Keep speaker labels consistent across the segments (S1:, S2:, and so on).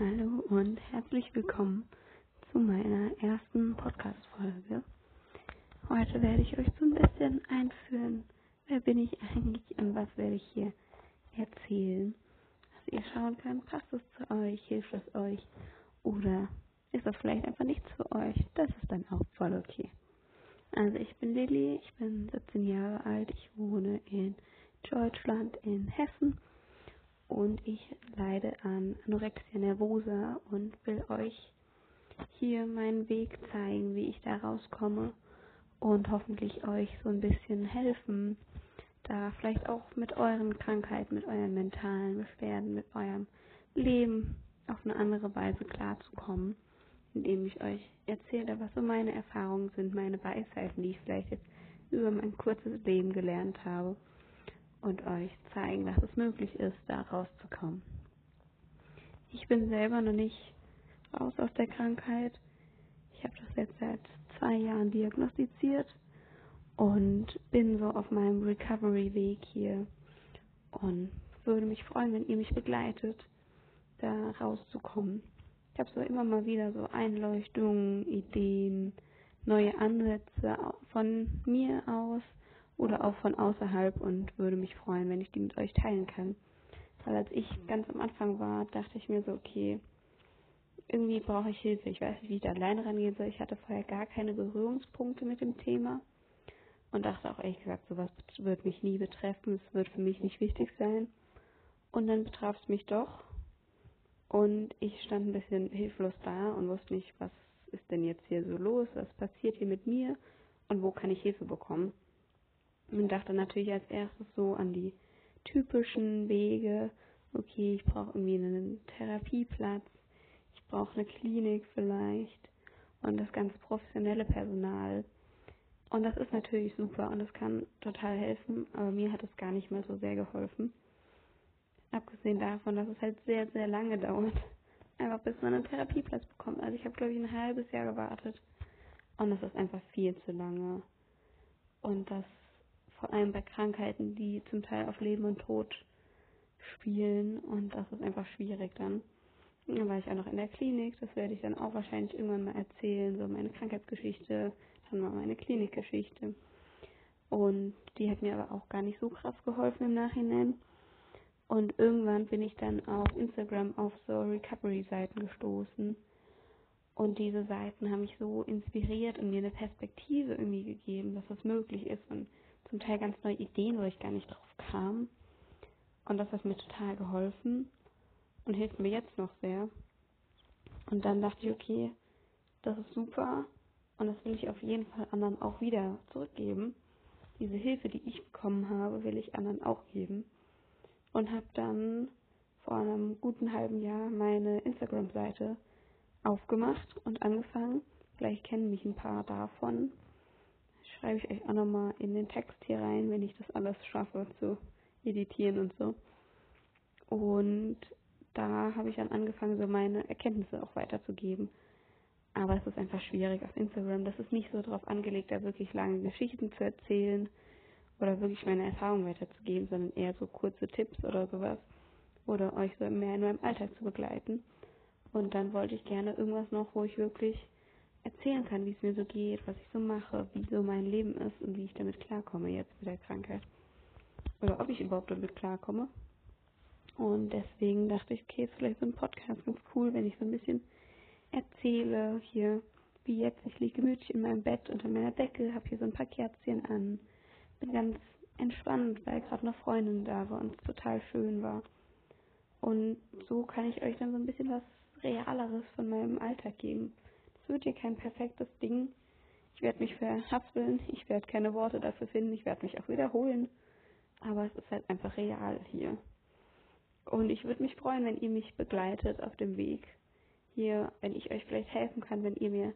S1: Hallo und herzlich willkommen zu meiner ersten Podcast-Folge. Heute werde ich euch so ein bisschen einführen, wer bin ich eigentlich und was werde ich hier erzählen. Dass ihr schauen könnt, passt es zu euch, hilft es euch oder ist das vielleicht einfach nichts für euch. Das ist dann auch voll okay. Also ich bin Lilly, ich bin 17 Jahre alt, ich wohne in Deutschland, in Hessen und ich leide an Anorexia nervosa und will euch hier meinen Weg zeigen, wie ich da rauskomme und hoffentlich euch so ein bisschen helfen, da vielleicht auch mit euren Krankheiten, mit euren mentalen Beschwerden, mit eurem Leben auf eine andere Weise klarzukommen, indem ich euch erzähle, was so meine Erfahrungen sind, meine Weisheiten, die ich vielleicht jetzt über mein kurzes Leben gelernt habe und euch zeigen, dass es möglich ist, da rauszukommen. Ich bin selber noch nicht raus aus der Krankheit. Ich habe das jetzt seit zwei Jahren diagnostiziert und bin so auf meinem Recovery-Weg hier und würde mich freuen, wenn ihr mich begleitet, da rauszukommen. Ich habe so immer mal wieder so Einleuchtungen, Ideen, neue Ansätze von mir aus, oder auch von außerhalb und würde mich freuen, wenn ich die mit euch teilen kann. Weil als ich ganz am Anfang war, dachte ich mir so, okay, irgendwie brauche ich Hilfe. Ich weiß nicht, wie ich da alleine rangehen soll. Ich hatte vorher gar keine Berührungspunkte mit dem Thema und dachte auch ehrlich gesagt, sowas wird mich nie betreffen. Es wird für mich nicht wichtig sein. Und dann betraf es mich doch. Und ich stand ein bisschen hilflos da und wusste nicht, was ist denn jetzt hier so los? Was passiert hier mit mir? Und wo kann ich Hilfe bekommen? und dachte natürlich als erstes so an die typischen Wege. Okay, ich brauche irgendwie einen Therapieplatz, ich brauche eine Klinik vielleicht und das ganze professionelle Personal. Und das ist natürlich super und das kann total helfen, aber mir hat es gar nicht mehr so sehr geholfen. Abgesehen davon, dass es halt sehr, sehr lange dauert, einfach bis man einen Therapieplatz bekommt. Also ich habe, glaube ich, ein halbes Jahr gewartet und das ist einfach viel zu lange. Und das vor allem bei Krankheiten, die zum Teil auf Leben und Tod spielen und das ist einfach schwierig dann. Dann war ich auch noch in der Klinik, das werde ich dann auch wahrscheinlich irgendwann mal erzählen, so meine Krankheitsgeschichte, dann mal meine Klinikgeschichte. Und die hat mir aber auch gar nicht so krass geholfen im Nachhinein. Und irgendwann bin ich dann auf Instagram auf so Recovery-Seiten gestoßen. Und diese Seiten haben mich so inspiriert und mir eine Perspektive irgendwie gegeben, dass das möglich ist. Und zum Teil ganz neue Ideen, wo ich gar nicht drauf kam. Und das hat mir total geholfen und hilft mir jetzt noch sehr. Und dann dachte ich, okay, das ist super und das will ich auf jeden Fall anderen auch wieder zurückgeben. Diese Hilfe, die ich bekommen habe, will ich anderen auch geben. Und habe dann vor einem guten halben Jahr meine Instagram-Seite aufgemacht und angefangen. Vielleicht kennen mich ein paar davon schreibe ich euch auch nochmal in den Text hier rein, wenn ich das alles schaffe zu editieren und so. Und da habe ich dann angefangen, so meine Erkenntnisse auch weiterzugeben. Aber es ist einfach schwierig auf Instagram. Das ist nicht so darauf angelegt, da wirklich lange Geschichten zu erzählen oder wirklich meine Erfahrungen weiterzugeben, sondern eher so kurze Tipps oder sowas. Oder euch so mehr in meinem Alltag zu begleiten. Und dann wollte ich gerne irgendwas noch, wo ich wirklich erzählen kann, wie es mir so geht, was ich so mache, wie so mein Leben ist und wie ich damit klarkomme jetzt mit der Krankheit. Oder ob ich überhaupt damit klarkomme. Und deswegen dachte ich, okay, ist vielleicht so ein Podcast ganz cool, wenn ich so ein bisschen erzähle hier, wie jetzt. Ich liege gemütlich in meinem Bett unter meiner Decke, habe hier so ein paar Kerzchen an, bin ganz entspannt, weil gerade eine Freundin da war und es total schön war. Und so kann ich euch dann so ein bisschen was Realeres von meinem Alltag geben. Es wird hier kein perfektes Ding. Ich werde mich verhaspeln, ich werde keine Worte dafür finden, ich werde mich auch wiederholen. Aber es ist halt einfach real hier. Und ich würde mich freuen, wenn ihr mich begleitet auf dem Weg hier, wenn ich euch vielleicht helfen kann, wenn ihr mir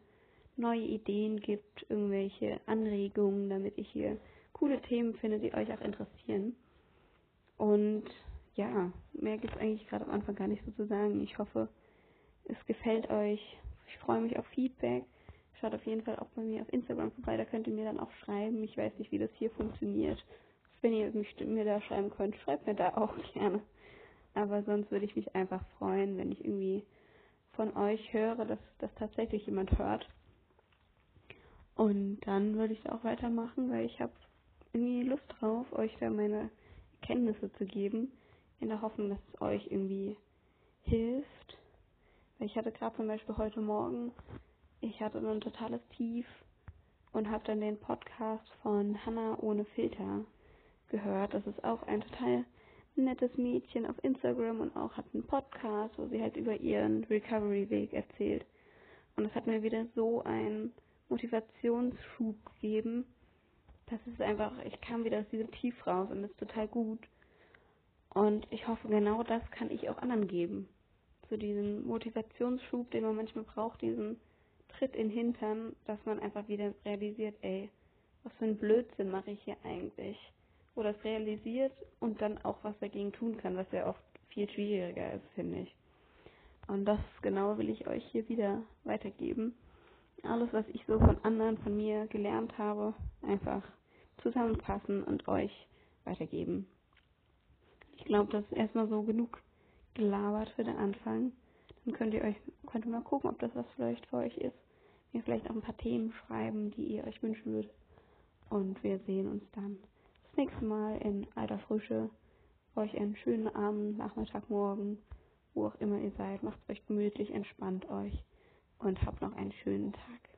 S1: neue Ideen gibt, irgendwelche Anregungen, damit ich hier coole Themen finde, die euch auch interessieren. Und ja, mehr gibt es eigentlich gerade am Anfang gar nicht so zu sagen. Ich hoffe, es gefällt euch. Ich freue mich auf Feedback. Schaut auf jeden Fall auch bei mir auf Instagram vorbei, da könnt ihr mir dann auch schreiben. Ich weiß nicht, wie das hier funktioniert. Wenn ihr mir da schreiben könnt, schreibt mir da auch gerne. Aber sonst würde ich mich einfach freuen, wenn ich irgendwie von euch höre, dass das tatsächlich jemand hört. Und dann würde ich auch weitermachen, weil ich habe irgendwie Lust drauf, euch da meine Kenntnisse zu geben, in der Hoffnung, dass es euch irgendwie hilft. Ich hatte gerade zum Beispiel heute Morgen, ich hatte ein totales Tief und habe dann den Podcast von Hannah ohne Filter gehört. Das ist auch ein total nettes Mädchen auf Instagram und auch hat einen Podcast, wo sie halt über ihren Recovery-Weg erzählt. Und das hat mir wieder so einen Motivationsschub gegeben. Das ist einfach, ich kam wieder aus diesem Tief raus und das ist total gut. Und ich hoffe, genau das kann ich auch anderen geben. So diesen Motivationsschub, den man manchmal braucht, diesen Tritt in den Hintern, dass man einfach wieder realisiert, ey, was für ein Blödsinn mache ich hier eigentlich? Oder es realisiert und dann auch was dagegen tun kann, was ja oft viel schwieriger ist, finde ich. Und das genau will ich euch hier wieder weitergeben. Alles, was ich so von anderen, von mir gelernt habe, einfach zusammenfassen und euch weitergeben. Ich glaube, das ist erstmal so genug gelabert für den Anfang. Dann könnt ihr euch, könnt ihr mal gucken, ob das was vielleicht für euch ist. Mir vielleicht auch ein paar Themen schreiben, die ihr euch wünschen würdet. Und wir sehen uns dann das nächste Mal in alter Frische. Euch einen schönen Abend, Nachmittag, Morgen, wo auch immer ihr seid. Macht euch gemütlich, entspannt euch und habt noch einen schönen Tag.